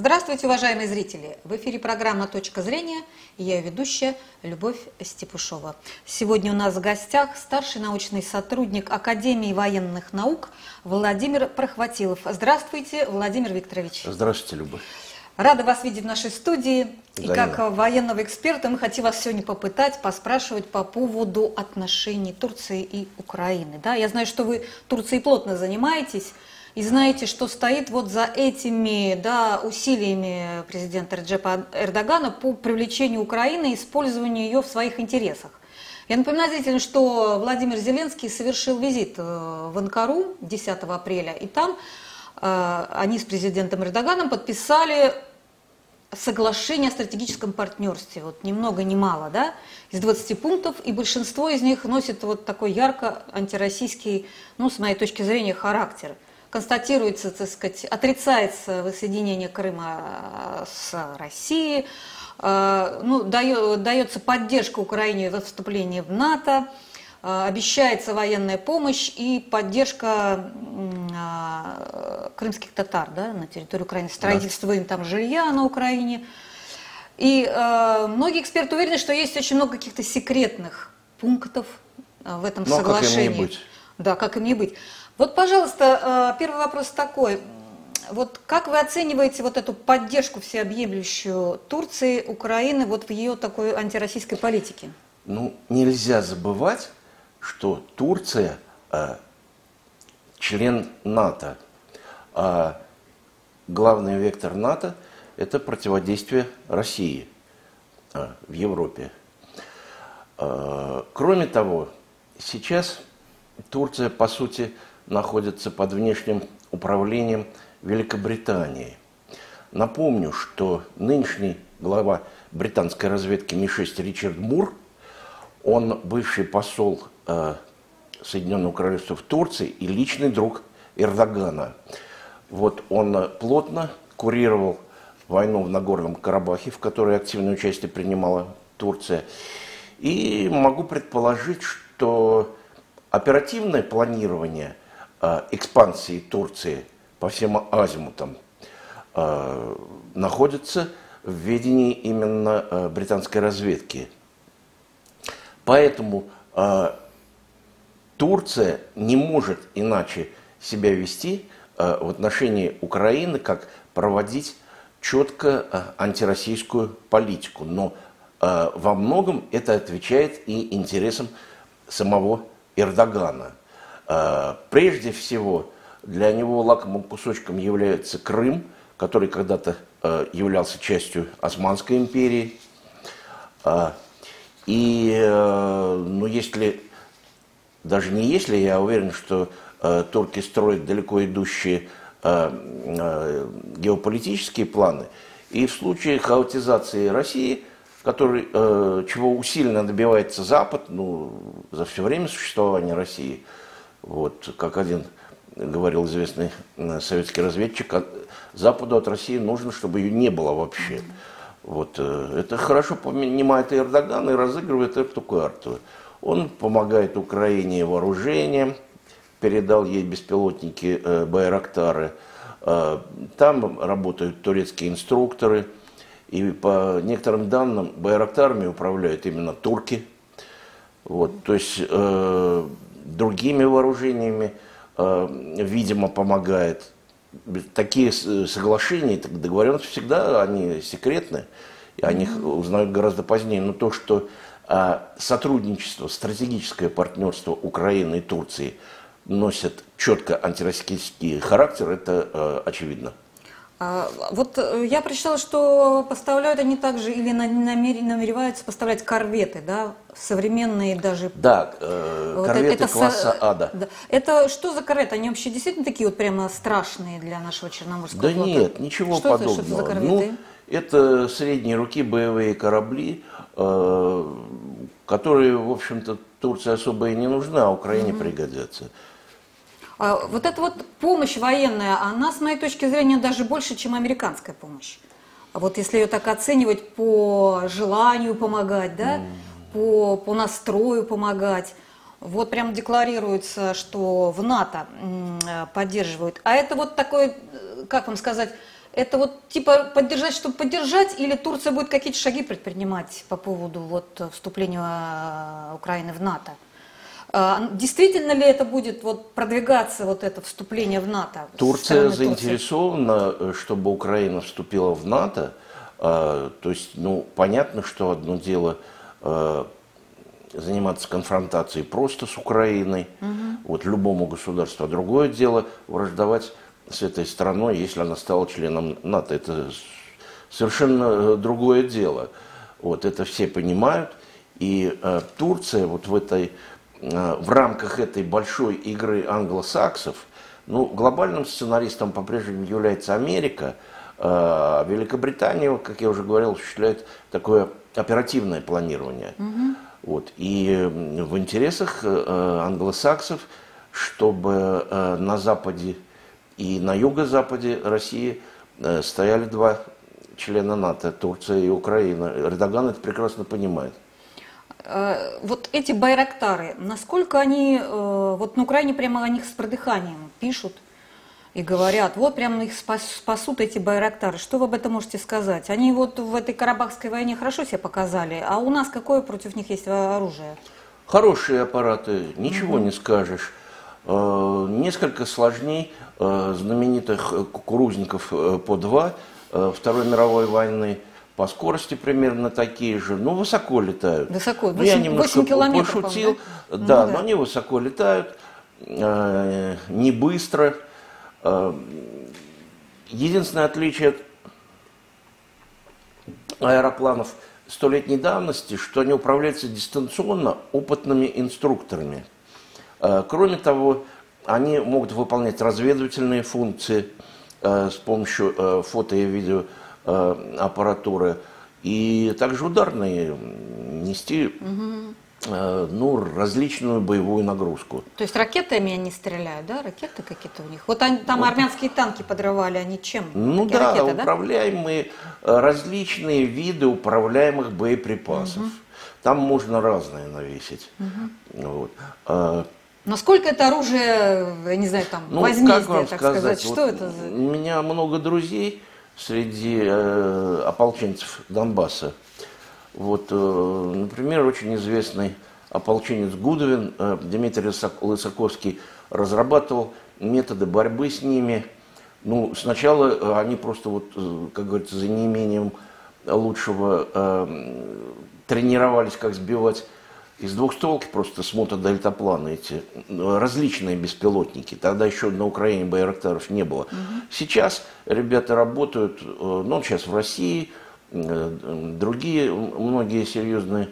Здравствуйте, уважаемые зрители! В эфире программа «Точка зрения» и я ведущая Любовь Степушова. Сегодня у нас в гостях старший научный сотрудник Академии военных наук Владимир Прохватилов. Здравствуйте, Владимир Викторович. Здравствуйте, Любовь. Рада вас видеть в нашей студии. И как военного эксперта мы хотим вас сегодня попытать поспрашивать по поводу отношений Турции и Украины. Да, я знаю, что вы Турцией плотно занимаетесь и знаете, что стоит вот за этими да, усилиями президента Реджепа Эрдогана по привлечению Украины и использованию ее в своих интересах. Я напоминаю зрителям, что Владимир Зеленский совершил визит э, в Анкару 10 апреля, и там э, они с президентом Эрдоганом подписали соглашение о стратегическом партнерстве. Вот ни много ни мало, да, из 20 пунктов, и большинство из них носит вот такой ярко антироссийский, ну, с моей точки зрения, характер. Констатируется, так сказать, отрицается воссоединение Крыма с Россией, э, ну, дается поддержка Украине во вступлении в НАТО, э, обещается военная помощь и поддержка крымских татар да, на территории Украины, строительство им там жилья на Украине. И э, многие эксперты уверены, что есть очень много каких-то секретных пунктов э, в этом Ну, а как им не соглашении. быть? Да, как им не быть. Вот, пожалуйста, э, первый вопрос такой. Вот как вы оцениваете вот эту поддержку всеобъемлющую Турции, Украины вот в ее такой антироссийской политике? Ну, нельзя забывать, что Турция э, член НАТО. А главный вектор НАТО – это противодействие России э, в Европе. Э, Кроме того, сейчас Турция, по сути, находится под внешним управлением Великобритании. Напомню, что нынешний глава британской разведки Ми-6 Ричард Мур, он бывший посол э, Соединенного Королевства в Турции и личный друг Эрдогана. Вот он э, плотно курировал войну в Нагорном Карабахе, в которой активное участие принимала Турция. И могу предположить, что оперативное планирование экспансии Турции по всем азимутам э, находится в ведении именно э, британской разведки. Поэтому э, Турция не может иначе себя вести э, в отношении Украины, как проводить четко э, антироссийскую политику. Но э, во многом это отвечает и интересам самого Эрдогана. Э, Прежде всего, для него лакомым кусочком является Крым, который когда-то э, являлся частью Османской империи. А, И, э, ну, если, даже не если, я уверен, что э, турки строят далеко идущие э, э, геополитические планы, и в случае хаотизации России, который, э, чего усиленно добивается Запад, ну, за все время существования России, вот, как один говорил известный э, советский разведчик, «А Западу от России нужно, чтобы ее не было вообще. Вот, э, это хорошо понимает и Эрдоган, и разыгрывает эту карту. Он помогает Украине вооружением, передал ей беспилотники э, Байрактары. Э, Там работают турецкие инструкторы. И по некоторым данным Байрактарами управляют именно турки. Вот, то есть э, другими вооружениями, э, видимо, помогает. Такие соглашения, договоренности всегда они секретны, и о них узнают гораздо позднее. Но то, что э, сотрудничество, стратегическое партнерство Украины и Турции носит четко антироссийский характер, это э, очевидно. А, Вот э, я прочитала, что поставляют они также или на- намер- намереваются поставлять корветы, да, современные даже. Да, э, Вот корветы это со- класса Ада. да. Это что за корветы? Они вообще действительно такие вот прямо страшные для нашего Черноморского Да флота? нет, ничего что подобного. Это, что это за корветы? Ну, это средние руки боевые корабли, э, которые, в общем-то, Турции особо и не нужны, а Украине пригодятся. А Вот эта вот помощь военная, она, с моей точки зрения, даже больше, чем американская помощь. А Вот если ее так оценивать по желанию помогать, да, по, по настрою помогать, вот прям декларируется, что в НАТО э, поддерживают. А это вот такой, э, как вам сказать, Это вот типа поддержать, чтобы поддержать, или Турция будет какие-то шаги предпринимать по поводу вот вступления э, Украины в НАТО? А, действительно ли это будет вот продвигаться, вот это вступление в НАТО? Турция заинтересована, Турции? Э, чтобы Украина вступила в НАТО. А, то есть, ну, понятно, что одно дело э, заниматься конфронтацией просто с Украиной, угу. вот любому государству, а другое дело враждовать с этой страной, если она стала членом НАТО. Это совершенно э, другое дело. Вот это все понимают. И э, Турция вот в этой в рамках этой большой игры англосаксов, ну, глобальным сценаристом по-прежнему является Америка, а Великобритания, как я уже говорил, осуществляет такое оперативное планирование. Угу. Вот. И в интересах э, англосаксов, чтобы на Западе и на юго-западе России стояли два члена НАТО, Турция и Украина. Эрдоган это прекрасно понимает. Э, вот эти байрактары, насколько они, э, вот на Украине прямо о них с продыханием пишут и говорят, вот прямо их спас, спасут эти байрактары. Что вы об этом можете сказать? Они вот в этой Карабахской войне хорошо себя показали, а у нас какое против них есть оружие? Хорошие аппараты, ничего угу. не скажешь. Э, несколько сложней знаменитых кукурузников по два Второй мировой войны – по скорости примерно такие же, но высоко летают. Высоко, 8, ну, я немножко пошутил, да, ну, да, но они высоко летают, э, не быстро. Э, единственное отличие от аэропланов столетней давности, что они управляются дистанционно опытными инструкторами. Э, кроме того, они могут выполнять разведывательные функции э, с помощью э, фото и видео аппаратуры, и также ударные нести угу. ну, различную боевую нагрузку. То есть ракетами они стреляют, да? Ракеты какие-то у них? Вот они, там вот. армянские танки подрывали, они чем? Ну да, ракеты, управляемые, да? различные виды управляемых боеприпасов. Угу. Там можно разное навесить. Угу. Вот. А, Насколько это оружие, я не знаю, там, ну, возмездие, так сказать, сказать? что вот это за... У меня много друзей, среди э, ополченцев Донбасса. Вот, э, например, очень известный ополченец Гудовин э, Дмитрий Лысаковский разрабатывал методы борьбы с ними. Ну, сначала э, они просто, вот, э, как говорится, за неимением лучшего э, тренировались, как сбивать из двухстволки просто с мотодельтаплана эти различные беспилотники. Тогда еще на Украине Байрактаров не было. Угу. Сейчас ребята работают, э, ну, сейчас в России, э, другие, многие серьезные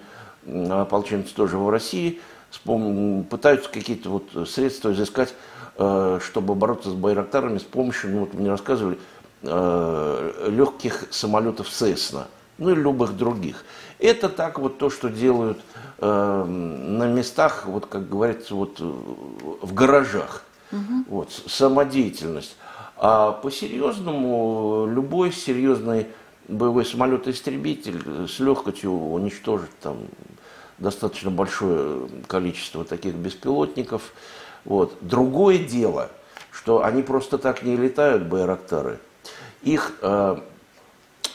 ополченцы тоже в России пытаются какие-то вот средства изыскать, э, чтобы бороться с Байрактарами с помощью, ну, вот мне рассказывали, легких самолетов Cessna, ну и любых других. Это так вот то, что делают э, на местах, вот как говорится, вот в гаражах. Угу. Вот, самодеятельность. А по-серьезному любой серьезный боевой самолет-истребитель с легкостью уничтожит там достаточно большое количество таких беспилотников. Вот. Другое дело, что они просто так не летают, байрактары. Их э,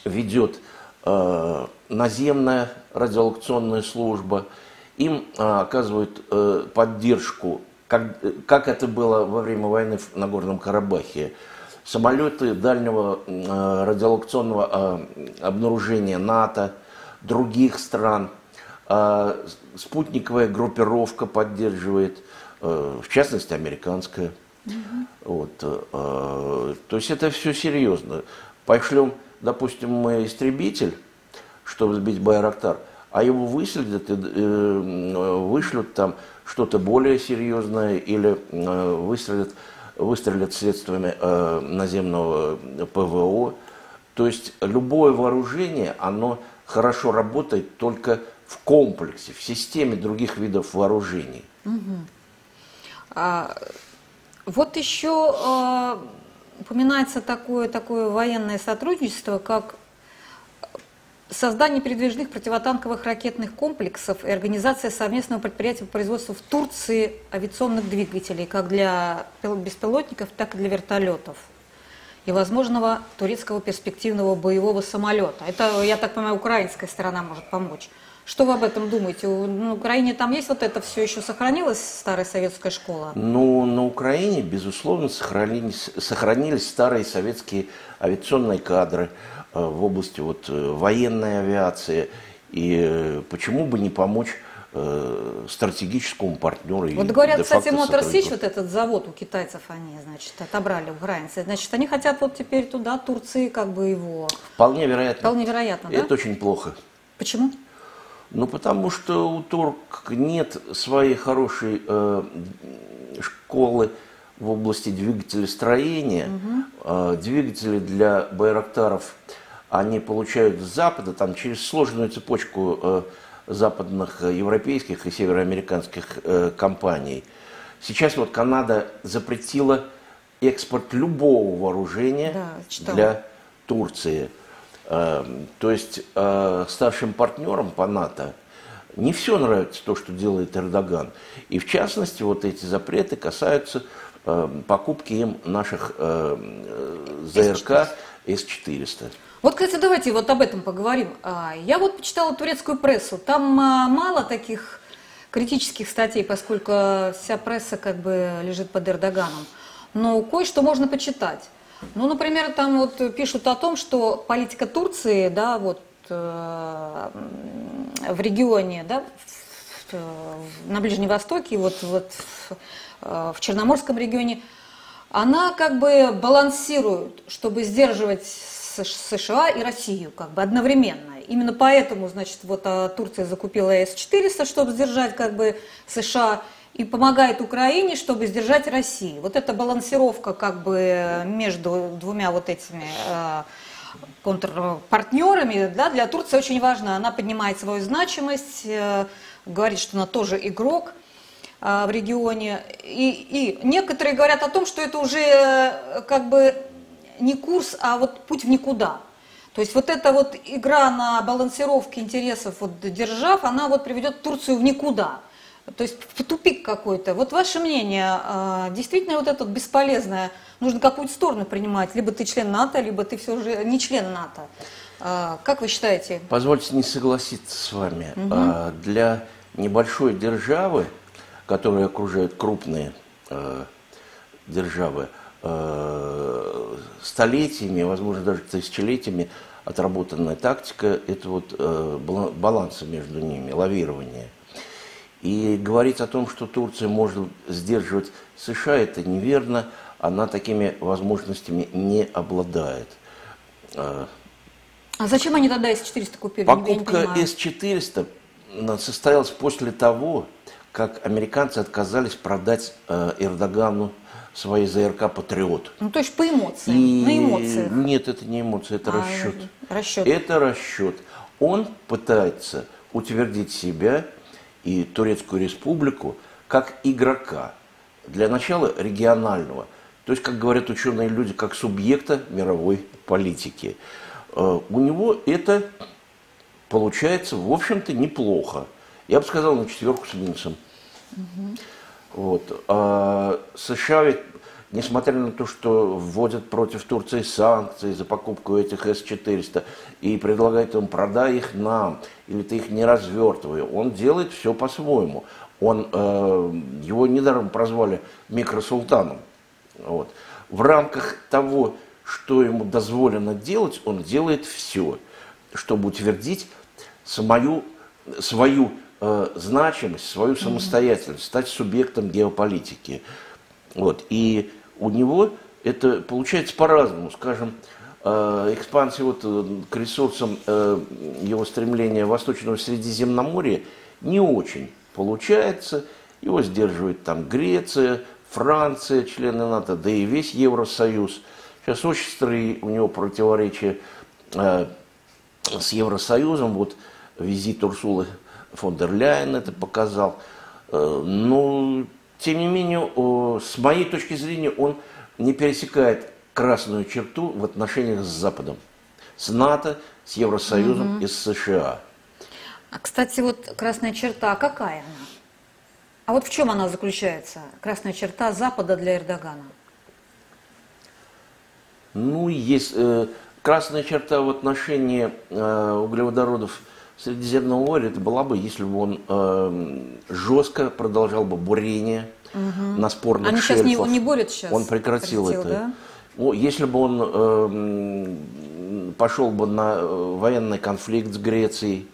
ведет э, наземная радиолокационная служба, им а, оказывают э, поддержку, как, как это было во время войны в Нагорном Карабахе. Самолеты дальнего э, радиолокационного э, обнаружения НАТО, других стран, э, спутниковая группировка поддерживает, э, в частности, американская. Угу. Вот, э, то есть это все серьезно. Пошлем, допустим, мы истребитель, чтобы сбить Байрактар, а его выследят и э, вышлют там что-то более серьезное или э, выстрелят, выстрелят средствами э, наземного ПВО. То есть любое вооружение, оно хорошо работает только в комплексе, в системе других видов вооружений. Угу. А, вот еще а, упоминается такое, такое военное сотрудничество, как создание передвижных противотанковых ракетных комплексов и организация совместного предприятия по производству в Турции авиационных двигателей, как для беспилотников, так и для вертолетов. и возможного турецкого перспективного боевого самолета. Это, я так понимаю, украинская сторона может помочь. Что вы об этом думаете? На Украине там есть вот это все еще сохранилось, старая советская школа? Ну, на Украине, безусловно, сохранились, сохранились старые советские авиационные кадры э, в области вот, э, военной авиации. И э, почему бы не помочь стратегическому партнеру. Вот говорят, кстати, Мотор Сич, вот этот завод у китайцев они, значит, отобрали у границы. Значит, они хотят вот теперь туда, Турции, как бы его... Вполне вероятно. Вполне вероятно, да? Это очень плохо. Почему? Ну, потому что у турк нет своей хорошей э, школы в области двигателестроения. Угу. Э, двигатели для байрактаров они получают с Запада, там через сложную цепочку э, западных э, европейских и североамериканских э, компаний. Сейчас вот Канада запретила экспорт любого вооружения да, для Турции. Эм, то есть э, старшим партнерам по НАТО не все нравится то, что делает Эрдоган. И в частности, вот эти запреты касаются эм, покупки им наших эм, ЗРК С-400. Вот, кстати, давайте вот об этом поговорим. А, я вот почитала турецкую прессу. Там а, мало таких критических статей, поскольку вся пресса как бы лежит под Эрдоганом. Но кое-что можно почитать. Ну, например, там вот пишут о том, что политика Турции, да, вот э, в регионе, да, в, на Ближнем Востоке, вот, вот в, э, в Черноморском регионе, она как бы балансирует, чтобы сдерживать США и Россию как бы одновременно. Именно поэтому, значит, вот а, Турция закупила С-400, чтобы сдержать как бы США и помогает Украине, чтобы сдержать Россию. Вот эта балансировка как бы между двумя вот этими э, контрпартнерами да, для Турции очень важна. Она поднимает свою значимость, э, говорит, что она тоже игрок э, в регионе. И, и некоторые говорят о том, что это уже э, как бы не курс, а вот путь в никуда. То есть вот эта вот игра на балансировке интересов вот держав, она вот приведет Турцию в никуда. То есть в тупик какой-то. Вот ваше мнение, а, действительно вот это бесполезное, нужно какую-то сторону принимать, либо ты член НАТО, либо ты все же не член НАТО. А, как вы считаете? Позвольте не согласиться с вами. Угу. Для небольшой державы, которую окружают крупные державы, столетиями, возможно, даже тысячелетиями отработанная тактика – это вот баланса между ними, лавирование – и говорить о том, что Турция может сдерживать США, это неверно. Она такими возможностями не обладает. А зачем они тогда С-400 купили? Покупка С-400 состоялась после того, как американцы отказались продать э, Эрдогану свои ЗРК «Патриот». Ну, то есть по эмоциям, И... на эмоциях. Нет, это не эмоции, это а, расчет. Расчет. Это расчет. Он пытается утвердить себя – и Турецкую республику как игрока, для начала регионального, то есть, как говорят ученые люди, как субъекта мировой политики. Э, у него это получается, в общем-то, неплохо. Я бы сказал, на четверку с минусом. Угу. Вот. А США ведь несмотря на то, что вводят против Турции санкции за покупку этих С-400 и предлагают им продай их нам, или ты их не развертывай, он делает все по-своему. Он, э, его недаром прозвали микросултаном. Вот. В рамках того, что ему дозволено делать, он делает все, чтобы утвердить свою, свою э, значимость, свою самостоятельность, стать субъектом геополитики. Вот. И у него это получается по-разному. Скажем, э, экспансия вот э, к ресурсам э, его стремления Восточного Средиземноморья не очень получается. Его сдерживает там Греция, Франция, члены НАТО, да и весь Евросоюз. Сейчас очень острые у него противоречия с Евросоюзом. Вот визит Урсулы фон дер Ляйен это показал. Но тем не менее, с моей точки зрения, он не пересекает красную черту в отношениях с Западом, с НАТО, с Евросоюзом угу. и с США. А, кстати, вот красная черта, какая она? А вот в чем она заключается, красная черта Запада для Эрдогана? Ну, есть э, красная черта в отношении э, углеводородов Средиземного моря, это была бы, если бы он э, жестко продолжал бы бурение угу. на спорных Они шельфах. сейчас не, не борют сейчас. Он прекратил, прекратил это. Да? Ну, если бы он э, пошел бы на э, военный конфликт с Грецией,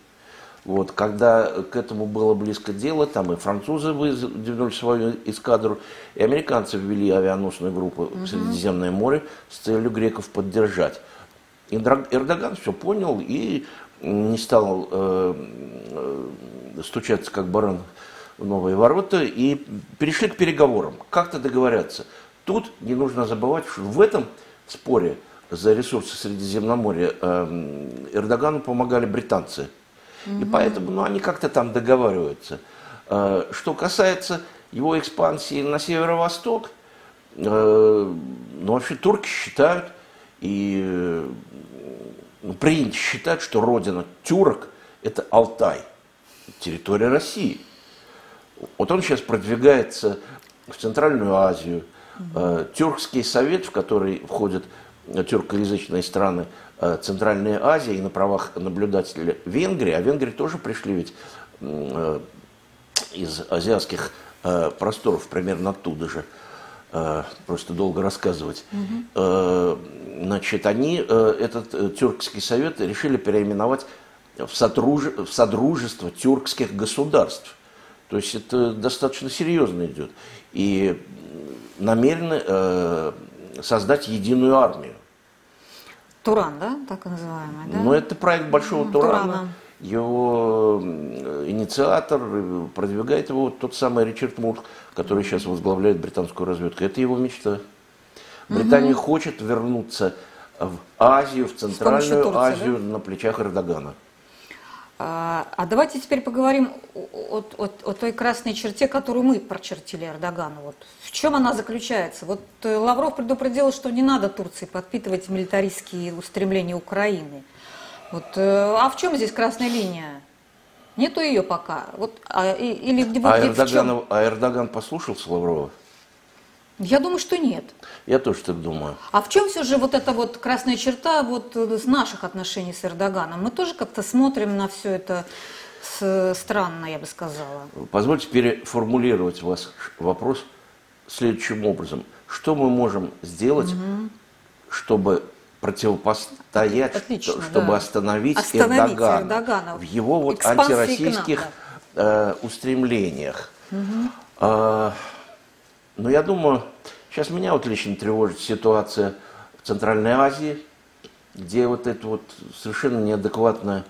вот, когда к этому было близко дело, там и французы выдвинули свою эскадру, и американцы ввели авианосную группу угу. в Средиземное море с целью греков поддержать. Эрдоган все понял и не стал э, э, стучаться как баран новые ворота и перешли к переговорам. Как-то договорятся. Тут не нужно забывать, что в этом споре за ресурсы Средиземноморья э, Эрдогану помогали британцы. Угу. И поэтому ну, они как-то там договариваются. Э, что касается его экспансии на северо-восток, э, ну вообще турки считают, и э, ну, принято считать, что родина тюрок – это Алтай, территория России. Вот он сейчас продвигается в Центральную Азию – Э, Тюркский совет, в который входят тюркоязычные страны э, Центральной Азии и на правах наблюдателя Венгрии, а Венгрии тоже пришли ведь э, из азиатских просторов, примерно оттуда же, просто долго рассказывать. Угу. Значит, они этот тюркский совет решили переименовать в, сотруж... в Содружество тюркских государств. То есть это достаточно серьезно идет. И намерены э, создать единую армию. Туран, да, так называемый, да? Ну, это проект Большого mm, Турана. Турана. Его инициатор, э, продвигает его тот самый Ричард Мурк, который сейчас возглавляет британскую разведку. Это его мечта. Британия угу. хочет вернуться в Азию, в Центральную Турции, Азию да? на плечах Эрдогана. А, а давайте теперь поговорим о, о, о той красной черте, которую мы прочертили Эрдогану. Вот в чем она заключается? Вот э, Лавров предупредил, что не надо Турции подпитывать милитаристские устремления Украины. Вот, э, а в чем здесь красная линия? Нету ее пока. Вот, а, или, а, Эрдоган, а Эрдоган послушался Лаврова? Я думаю, что нет. Я тоже так думаю. А в чем все же вот эта вот красная черта вот с наших отношений с Эрдоганом? Мы тоже как-то смотрим на все это странно, я бы сказала. Позвольте переформулировать вас вопрос следующим образом. Что мы можем сделать, угу. чтобы противопостоять, Отлично, чтобы да. остановить, остановить Эрдогана, Эрдогана в его вот антироссийских нам, да. э, устремлениях? Угу. Э, но я думаю, сейчас меня вот лично тревожит ситуация в Центральной Азии, где вот это вот совершенно неадекватное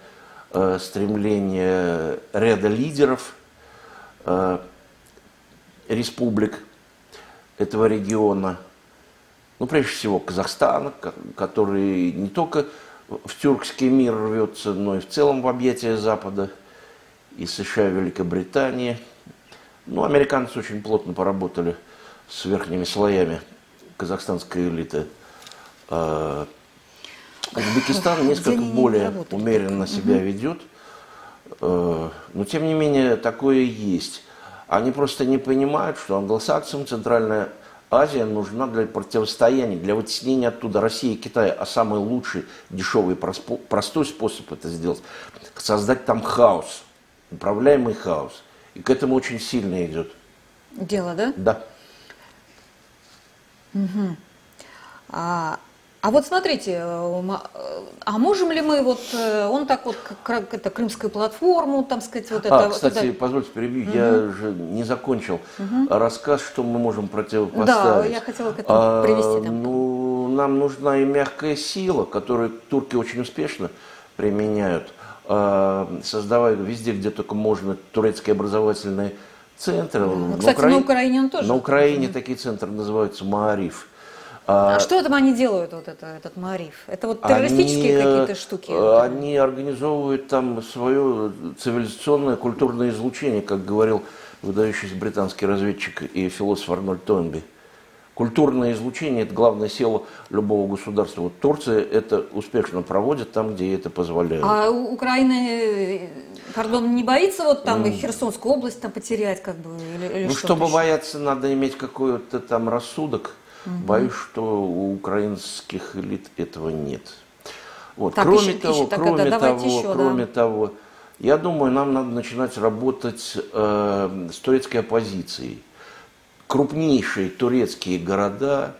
э, стремление ряда лидеров э, республик этого региона, ну, прежде всего, Казахстана, который не только в тюркский мир рвется, но и в целом в объятия Запада, и США, и Великобритании. Ну, американцы очень плотно поработали – с верхними слоями казахстанской элиты. А, Узбекистан несколько более умеренно себя ведет, а, но тем не менее такое есть. Они просто не понимают, что англосаксам Центральная Азия нужна для противостояния, для вытеснения оттуда России и Китая. А самый лучший, дешевый, простой способ это сделать – создать там хаос, управляемый хаос. И к этому очень сильно идет. Дело, да? Да. Угу. А, а вот смотрите, э, а можем ли мы вот, э, он так вот, как это, крымскую платформу, там сказать, вот это... А, кстати, вот позвольте перебью, угу. я же не закончил угу. рассказ, что мы можем противопоставить. Да, я хотела к этому а, привести. Там. Ну, нам нужна и мягкая сила, которую турки очень успешно применяют, а, создавая везде, где только можно, турецкие образовательные центр. Ну, кстати, Укра... на Украине он тоже. На Украине mm-hmm. такие центры называются Маариф. А, а что там они делают, вот это, этот Маариф? Это вот террористические они, какие-то штуки? Э, они организовывают там свое цивилизационное культурное излучение, как говорил выдающийся британский разведчик и философ Арнольд Тойнби. Культурное излучение – это главная сила любого государства. Вот Турция это успешно проводит там, где это позволяет. А Украина, пардон, не боится вот там mm. Херсонскую область там потерять как бы? Или, или ну, чтобы еще? бояться, надо иметь какой-то там рассудок. Угу. Боюсь, что у украинских элит этого нет. Вот. Так, кроме ищи, того, ищи, так, кроме да, того, еще, кроме да. того, я думаю, нам надо начинать работать э, с турецкой оппозицией. Крупнейшие турецкие города,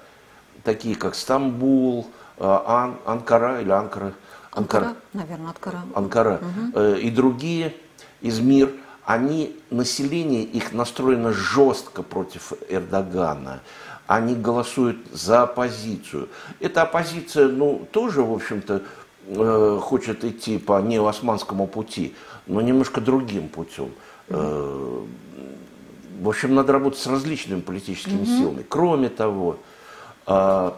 такие как Стамбул, э, Ан, Анкара или Анкара, Анкара, наверное, Анкара. Анкара э, и другие из мир, они, население их настроено жестко против Эрдогана. Они голосуют за оппозицию. Эта оппозиция, ну, тоже, в общем-то, э, хочет идти по неосманскому пути, но немножко другим путем. Э, в общем, надо работать с различными политическими силами. Кроме того, э,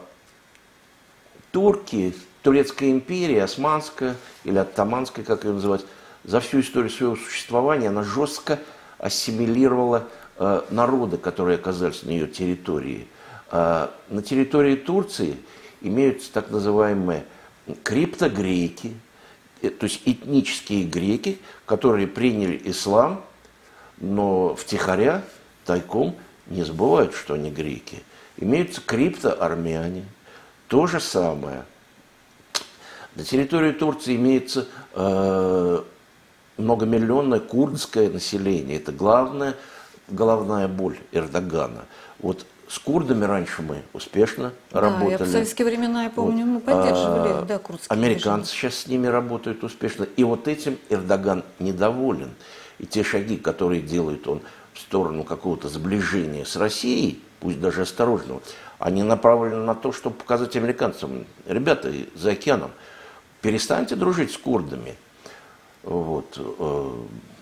турки, турецкая империя, османская или оттаманская, как ее называть, за всю историю своего существования она жестко ассимилировала э, народы, которые оказались на ее территории. Э, на территории Турции имеются так называемые криптогреки, э, то есть этнические греки, которые приняли ислам, но втихаря, тайком не забывают, что они греки. Имеются криптоармяне, то же самое. На территории Турции имеется э, многомиллионное курдское население. Это главная головная боль Эрдогана. Вот с курдами раньше мы успешно Да, работали. я в советские времена, я помню, Вот. мы поддерживали, А, да, курдские Американцы сейчас с ними работают успешно. И вот этим Эрдоган недоволен. И те шаги, которые делает он в сторону какого-то сближения с Россией, пусть даже осторожного, они направлены на то, чтобы показать американцам, ребята за океаном, перестаньте дружить с курдами. Вот. э,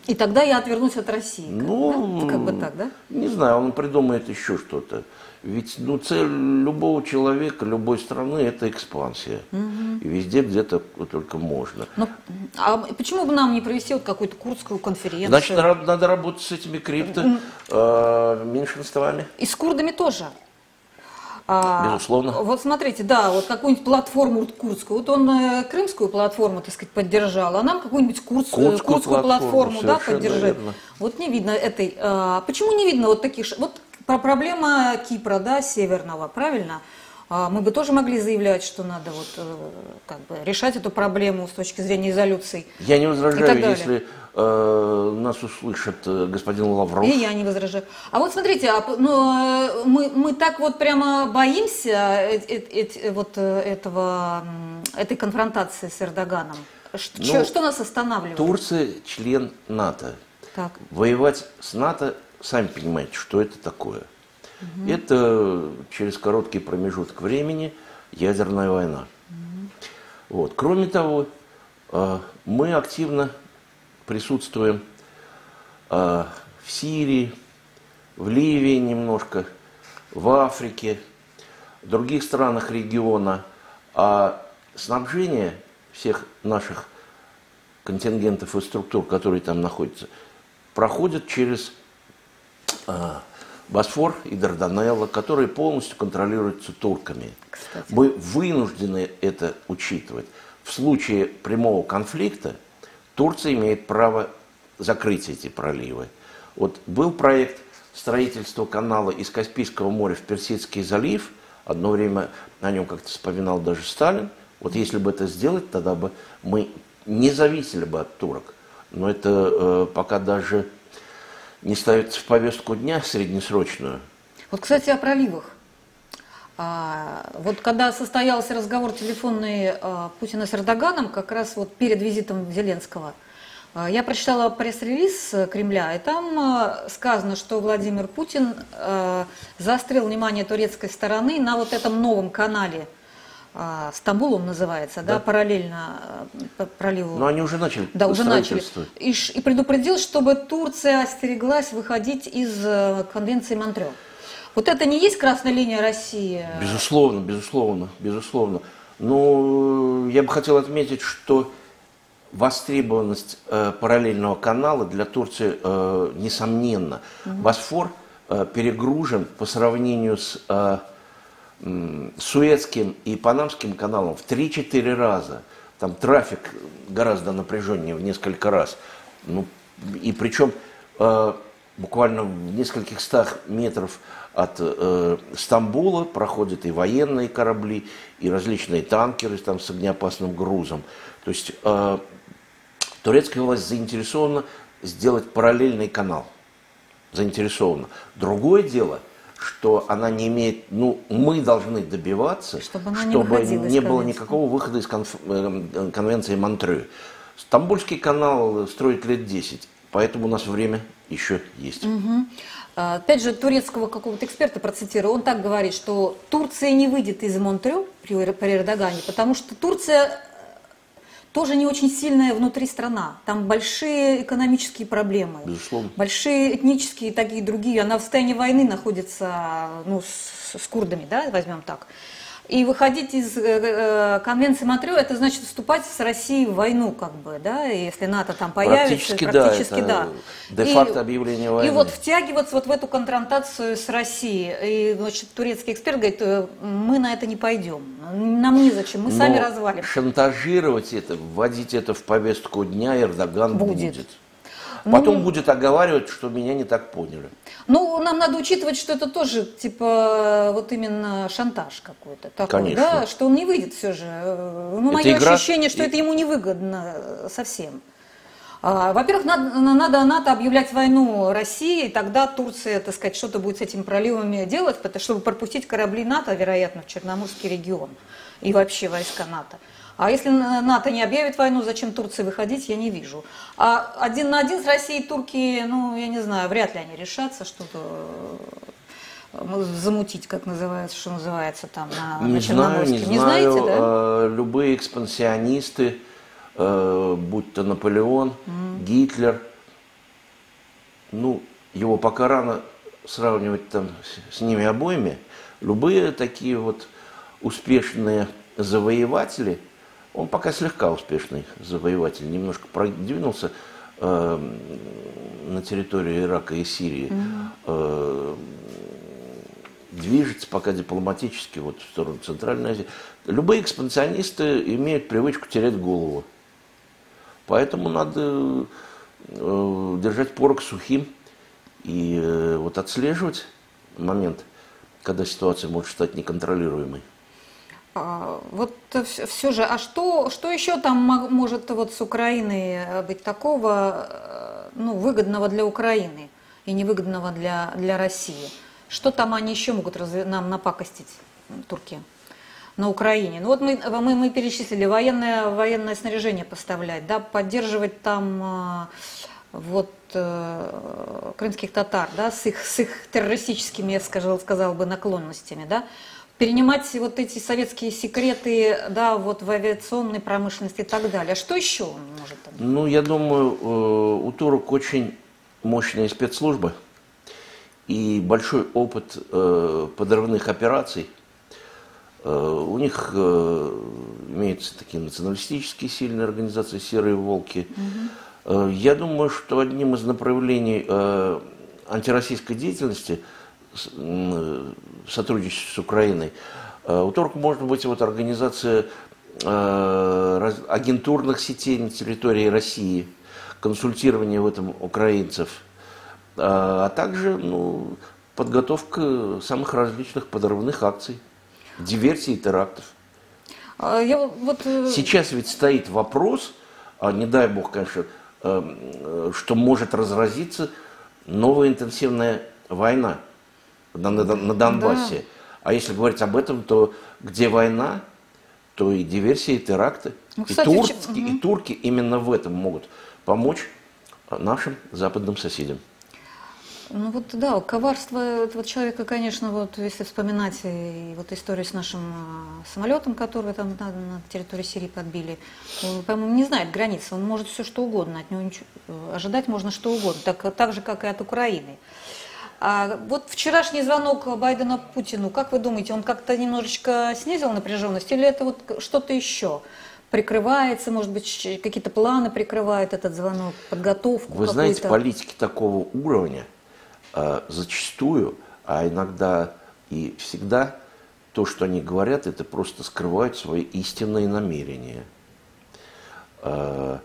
И тогда я отвернусь от России. как, Ну, да? как бы так, да? Не знаю, он придумает еще что-то. Ведь ну, цель любого человека, любой страны – это экспансия. И везде где-то только можно. Ну, а почему бы нам не провести вот какую-то курдскую конференцию? Значит, надо, надо работать с этими крипто э, меньшинствами. И с курдами тоже. А, Безусловно. Вот смотрите, да, вот какую-нибудь платформу курдскую. Вот он э, крымскую платформу, так сказать, поддержал, а нам какую-нибудь курдскую, Курдскую курдскую платформу, платформу, да, верно. Вот не видно этой. а, почему не видно вот таких? Вот про проблема Кипра, да, северного, правильно? А, мы бы тоже могли заявлять, что надо вот э, как бы решать эту проблему с точки зрения изолюций. Я не возражаю, если э, нас услышит э, господин Лавров. И я не возражаю. А вот смотрите, а, ну, э, мы, мы так вот прямо боимся э- э- э- вот этого, этой конфронтации с Эрдоганом. Ш- Ну, что нас останавливает? Турция член НАТО. Так. Воевать с НАТО, сами понимаете, что это такое. Это через короткий промежуток времени ядерная война. Вот. Кроме того, мы активно присутствуем э, в Сирии, в Ливии немножко, в Африке, в других странах региона. А снабжение всех наших контингентов и структур, которые там находятся, проходят через а, Босфор и Дарданелло, которые полностью контролируются турками. Кстати. Мы вынуждены это учитывать. В случае прямого конфликта Турция имеет право закрыть эти проливы. Вот был проект строительства канала из Каспийского моря в Персидский залив. Одно время о нем как-то вспоминал даже Сталин. Вот если бы это сделать, тогда бы мы не зависели бы от турок. Но это э, пока даже не ставится в повестку дня среднесрочную. Вот, кстати, о проливах. А, вот когда состоялся разговор телефонный а, Путина с Эрдоганом, как раз вот перед визитом Зеленского, а, я прочитала пресс-релиз э, Кремля, и там а, сказано, что Владимир Путин заострил внимание турецкой стороны на вот этом новом канале, Стамбул он называется, да, Да. параллельно проливу. Но они уже начали Да, уже начали. И, и предупредил, чтобы Турция остереглась выходить из э, конвенции Монтрео. Вот это не есть красная линия России? Безусловно, безусловно, безусловно. Но я бы хотел отметить, что востребованность э, параллельного канала для Турции э, несомненна. Босфор э, перегружен по сравнению с э, м, Суэцким и Панамским каналом в 3-4 раза. Там трафик гораздо напряженнее в несколько раз. Ну, и причем э, буквально в нескольких стах метров от э, Стамбула проходят и военные корабли, и различные танкеры там, с огнеопасным грузом. То есть э, турецкая власть заинтересована сделать параллельный канал. Заинтересована. Другое дело, что она не имеет, ну, мы должны добиваться, чтобы, чтобы не, не было никакого выхода из конф, э, конвенции Монтрeux. Стамбульский канал строит лет 10, поэтому у нас время еще есть. Угу. Опять же, турецкого какого-то эксперта процитирую, он так говорит, что Турция не выйдет из Монтрё при, при Эрдогане, потому что Турция э, тоже не очень сильная внутри страна. Там большие экономические проблемы. Безусловно. Большие этнические такие другие. Она в состоянии войны находится ну, с, с курдами, да, возьмем так. И выходить из э, э, конвенции Монтрео, это значит вступать с Россией в войну, как бы, да, если НАТО там появится, практически, практически да. да. Де-факто объявление войны. И вот втягиваться вот в эту конфронтацию с Россией. И, значит, турецкий эксперт говорит, «Э, мы на это не пойдем, нам незачем, мы Но сами развалим. шантажировать это, вводить это в повестку дня Эрдоган будет. будет. Потом будет оговаривать, что меня не так поняли. Ну, нам надо учитывать, что это тоже, типа, вот именно шантаж какой-то. Такой, Конечно. Да, что он не выйдет все же. Ну, мое игра- ощущение, что и- это ему невыгодно совсем. А, Во-первых, надо, надо НАТО объявлять войну России, и тогда Турция, так сказать, что-то будет с этими проливами делать, чтобы пропустить корабли НАТО, вероятно, в Черноморский регион и вообще войска НАТО. А если на- НАТО не объявит войну, зачем Турции выходить, я не вижу. А один на один с Россией турки, ну, я не знаю, вряд ли они решатся что-то э, замутить, как называется, что называется там на, Не на знаю, Черноморске. не знаю. знаете, да? э, любые экспансионисты, э, будь то Наполеон, Гитлер, ну, его пока рано сравнивать там с ними обоими. Любые такие вот успешные завоеватели, он пока слегка успешный завоеватель, немножко продвинулся э, на территорию Ирака и Сирии. Э, движется пока дипломатически вот в сторону Центральной Азии. Любые экспансионисты имеют привычку терять голову. Поэтому надо э, держать порог сухим и э, вот отслеживать момент, когда ситуация может стать неконтролируемой. А, Вот все же, а что, что еще там мо- может вот с Украиной э, быть такого, э, ну, выгодного для Украины и невыгодного для, для России? Что там они еще могут разве- нам напакостить, турки, на Украине? Ну вот мы, мы, мы перечислили военное, военное снаряжение поставлять, да, поддерживать там э, вот крымских татар, да, с их, с их террористическими, я сказал, сказал бы, наклонностями, да, перенимать вот эти советские секреты, да, вот в авиационной промышленности и так далее. Что еще он может там? Ну, я думаю, э, у турок очень мощные спецслужбы и большой опыт э, подрывных операций. Э, У них имеются такие националистические сильные организации «Серые волки». Э, Я думаю, что одним из направлений антироссийской деятельности с- м, в сотрудничестве с Украиной э, у турок может быть вот организация э, агентурных сетей на территории России, консультирование в этом украинцев, э, а также ну, подготовка самых различных подрывных акций, диверсий и терактов. А, Я вот- э, Сейчас ведь стоит вопрос, а не дай бог, конечно, э, что может разразиться новая интенсивная война на, на- на Донбассе. А если говорить об этом, то где война, то и диверсии, и теракты. Ну, и, кстати, турки, ч- и турки именно в этом могут помочь нашим западным соседям. Ну вот да, коварство этого человека, конечно, вот если вспоминать и вот историю с нашим а, самолетом, который там на, на территории Сирии подбили, он, по-моему, не знает границ, он может все что угодно, от него ничего- э, ожидать можно что угодно, так, так же, как и от Украины. А вот вчерашний звонок Байдена Путину, как вы думаете, он как-то немножечко снизил напряженность или это вот что-то еще? Прикрывается, может быть, какие-то планы прикрывают этот звонок, подготовку Вы знаете, политики такого уровня э, зачастую, а иногда и всегда, то, что они говорят, это просто скрывают свои истинные намерения. Э,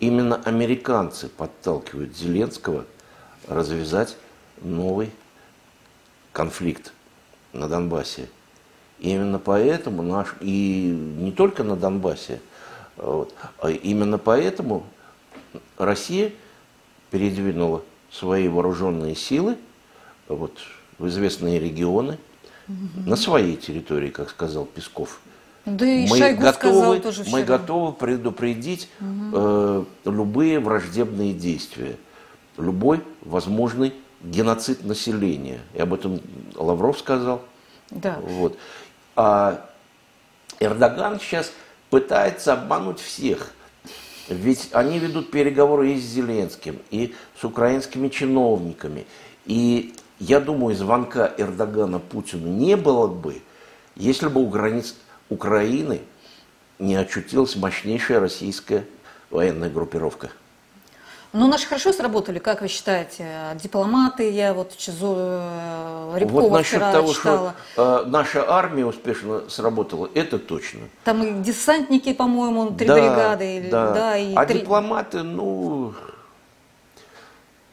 именно американцы подталкивают Зеленского развязать новый конфликт на Донбассе. И именно поэтому наш, и не только на Донбассе, вот, а именно поэтому Россия передвинула свои вооруженные силы вот, в известные регионы, угу. на своей территории, как сказал Песков. Да и мы Шойгу готовы, тоже мы готовы предупредить угу. э, любые враждебные действия, любой возможный геноцид населения. И об этом Лавров сказал. Да. Вот. А Эрдоган сейчас пытается обмануть всех. Ведь они ведут переговоры и с Зеленским, и с украинскими чиновниками. И я думаю, звонка Эрдогана Путину не было бы, если бы у границ Украины не очутилась мощнейшая российская военная группировка. Ну, наши хорошо сработали, как вы считаете? Дипломаты, я вот Чизо, э, Рябкова Вот насчет вчера того, читала. что э, наша армия успешно сработала, это точно. Там и десантники, по-моему, три да, бригады. Да. Да, и а три... дипломаты, ну,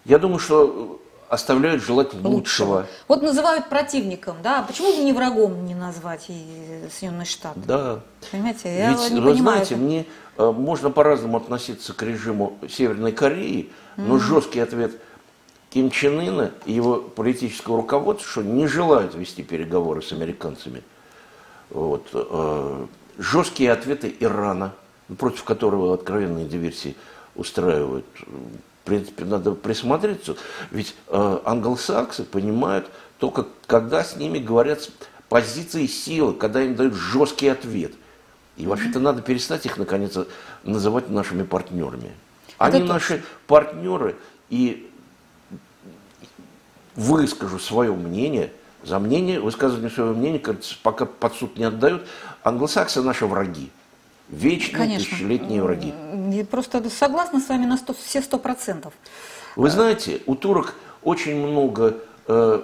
я думаю, что оставляют желать лучшего. лучшего. Вот называют противником, да? Почему бы не врагом не назвать и Соединенные Штаты? Да. Понимаете, я Ведь, не вы понимаю. знаете, мне э, можно по-разному относиться к режиму Северной Кореи, но mm-hmm. жесткий ответ Ким Чен Ына и его политического руководства, что не желают вести переговоры с американцами. Вот. Э, жесткие ответы Ирана, против которого откровенные диверсии устраивают в принципе, надо присмотреться. Ведь э, англосаксы понимают только, когда с ними говорят с позиции силы, когда им дают жесткий ответ. И вообще-то надо перестать их, наконец, называть нашими партнерами. Они Это наши точно. партнеры, и выскажу свое мнение, за мнение, высказывание своего мнения, кажется, пока под суд не отдают, англосаксы наши враги. Вечные Конечно. тысячелетние враги. Я просто согласна с вами на 100, все сто процентов. Вы знаете, у турок очень много э,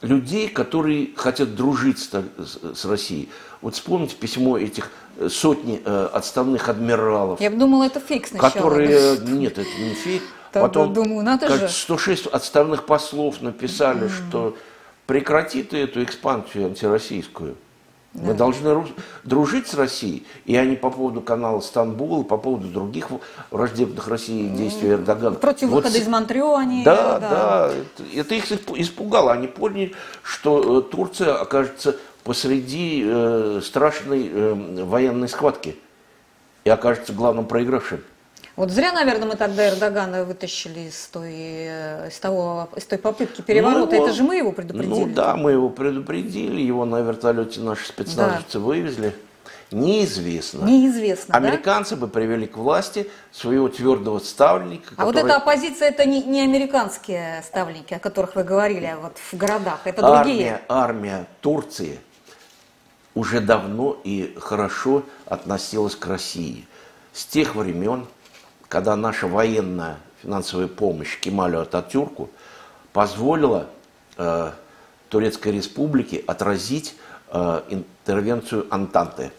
людей, которые хотят дружить с, с, с Россией. Вот вспомните письмо этих э, сотни э, отставных адмиралов. Я бы думала, это фейк сначала. Которые, нет, это не фейк. Потом, думаю, надо как же. 106 отставных послов написали, mm. что прекрати ты эту экспансию антироссийскую. Мы должны дружить с Россией, и они по поводу канала Стамбул, по поводу других враждебных России действий Эрдогана. Против вот, выхода из Монтрео они... Да, да, да это, это их испугало. Они поняли, что э, Турция окажется посреди э, страшной э, военной схватки и окажется главным проигравшим. Вот зря, наверное, мы тогда Эрдогана вытащили из той, э, из того, из той попытки переворота. Ну, Это же мы его предупредили. Ну да, мы его предупредили, его на вертолете наши спецназовцы да. вывезли. Неизвестно. Неизвестно. Американцы да? бы привели к власти своего твердого ставленника. А который... вот эта оппозиция это не, не американские ставленники, о которых вы говорили, вот в городах. Это армия, другие. Армия Турции уже давно и хорошо относилась к России. С тех времен, когда наша военная финансовая помощь Кемалю Ататюрку позволила э, Турецкой Республике отразить э, интервенцию Антанты.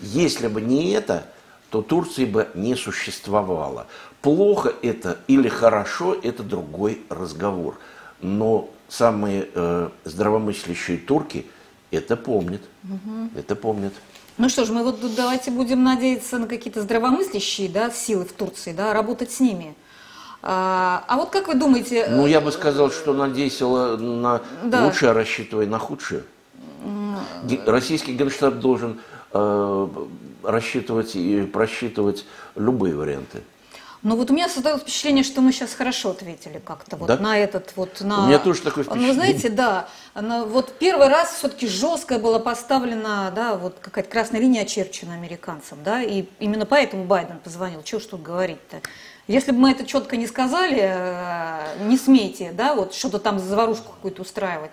Если бы не это, то Турции бы не существовало. Плохо это или хорошо, это другой разговор. Но самые э, здравомыслящие турки это помнят. Угу. Это помнят. Ну что ж, мы вот давайте будем надеяться на какие-то здравомыслящие да, силы в Турции, да, работать с ними. А, а вот как вы думаете... Ну, я бы сказал, что надейся на да. лучшее, рассчитывай на худшее. Российский генштаб должен э, рассчитывать и просчитывать любые варианты. Но вот у меня создалось впечатление, что мы сейчас хорошо ответили как-то вот да? на этот вот на. У меня тоже такое впечатление. Ну, знаете, да, она, вот первый раз все-таки жестко была поставлена, да, вот какая-то красная линия очерчена американцам, да, и именно поэтому Байден позвонил. Чего ж тут говорить-то? Если бы мы это четко не сказали, э, не смейте, да, вот что-то там заварушку какую-то устраивать,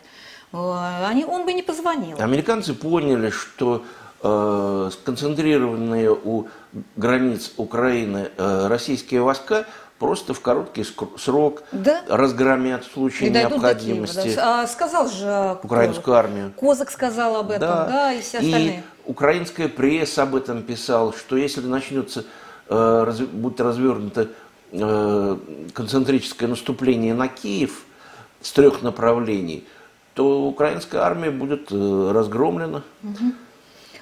э, они, он бы не позвонил. Американцы поняли, что э, сконцентрированные у границ Украины э, российские войска просто в короткий срок да? разгромят в случае и необходимости. Киева, да. а, сказал же украинскую армию. Козак сказал об этом, да, да и все остальные. И украинская пресса об этом писала, что если начнется, э, раз, будет развернута э, концентрическое наступление на Киев с трех направлений, то украинская армия будет э, разгромлена.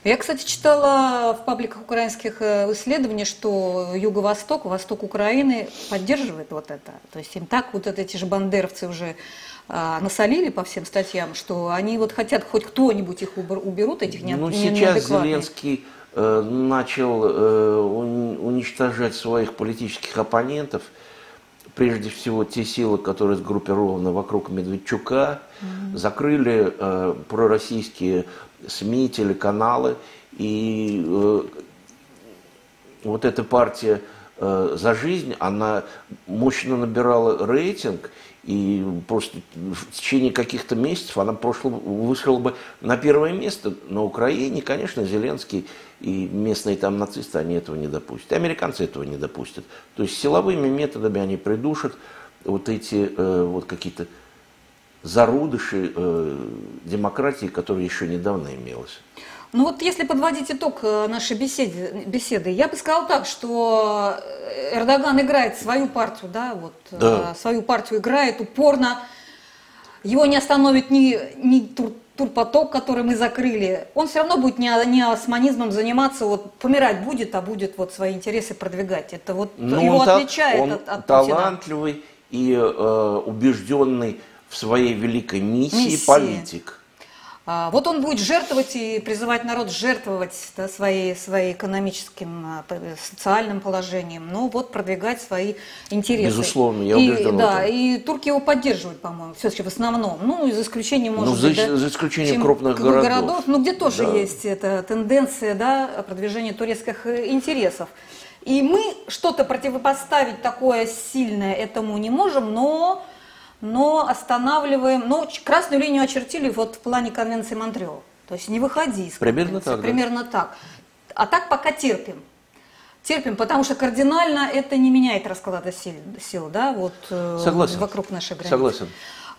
Я, кстати, читала в пабликах украинских э, исследований, что Юго-Восток, Восток Украины поддерживает вот это. То есть им так вот эти же бандеровцы уже а, насолили по всем статьям, что они вот хотят хоть кто-нибудь их уберут, этих не, Ну, сейчас Зеленский э, начал э, уничтожать своих политических оппонентов, прежде всего те силы, которые сгруппированы вокруг Медведчука, mm-hmm. закрыли э, пророссийские СМИ, телеканалы, и э, вот эта партия э, «За жизнь», она мощно набирала рейтинг, и просто в течение каких-то месяцев она прошло, вышла бы на первое место. На Украине, конечно, Зеленский и местные там нацисты, они этого не допустят. И американцы этого не допустят. То есть силовыми методами они придушат вот эти э, вот какие-то зародыши э, демократии, которая еще недавно имелась. Ну вот если подводить итог э, нашей беседы, беседы, я бы сказала так, что Эрдоган играет свою партию, да, вот да. Э, свою партию играет упорно. Его не остановит ни, ни тур, турпоток, который мы закрыли. Он все равно будет не, не османизмом заниматься, вот помирать будет, а будет вот свои интересы продвигать. Это вот ну, его он отличает он от, от талантливый Путина. и э, убежденный в своей великой миссии, миссии. политик. А, вот он будет жертвовать и призывать народ жертвовать да, своей, своей экономическим, а, социальным положением, но вот продвигать свои интересы. Безусловно, я и, убежден Да, в этом. и турки его поддерживают, по-моему, все-таки в основном. Ну, за исключением, может ну, за, быть, да, за исключением крупных городов. городов. Ну, где тоже да. есть эта тенденция да, продвижения турецких э, интересов. И мы что-то противопоставить такое сильное этому не можем, но но останавливаем, но красную линию очертили вот в плане конвенции Монтрео. То есть не выходи из Примерно так, Примерно да? так. А так пока терпим. Терпим, потому что кардинально это не меняет расклада сил, сил да, вот э, Согласен. вокруг нашей границы. Согласен.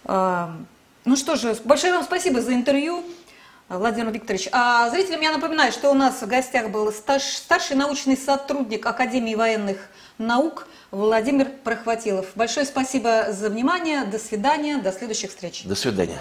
А, ну что же, большое вам спасибо за интервью. Владимир Викторович. А зрителям я напоминаю, что у нас в гостях был старший научный сотрудник Академии военных наук Владимир Прохватилов. Большое спасибо за внимание. До свидания. До следующих встреч. До свидания.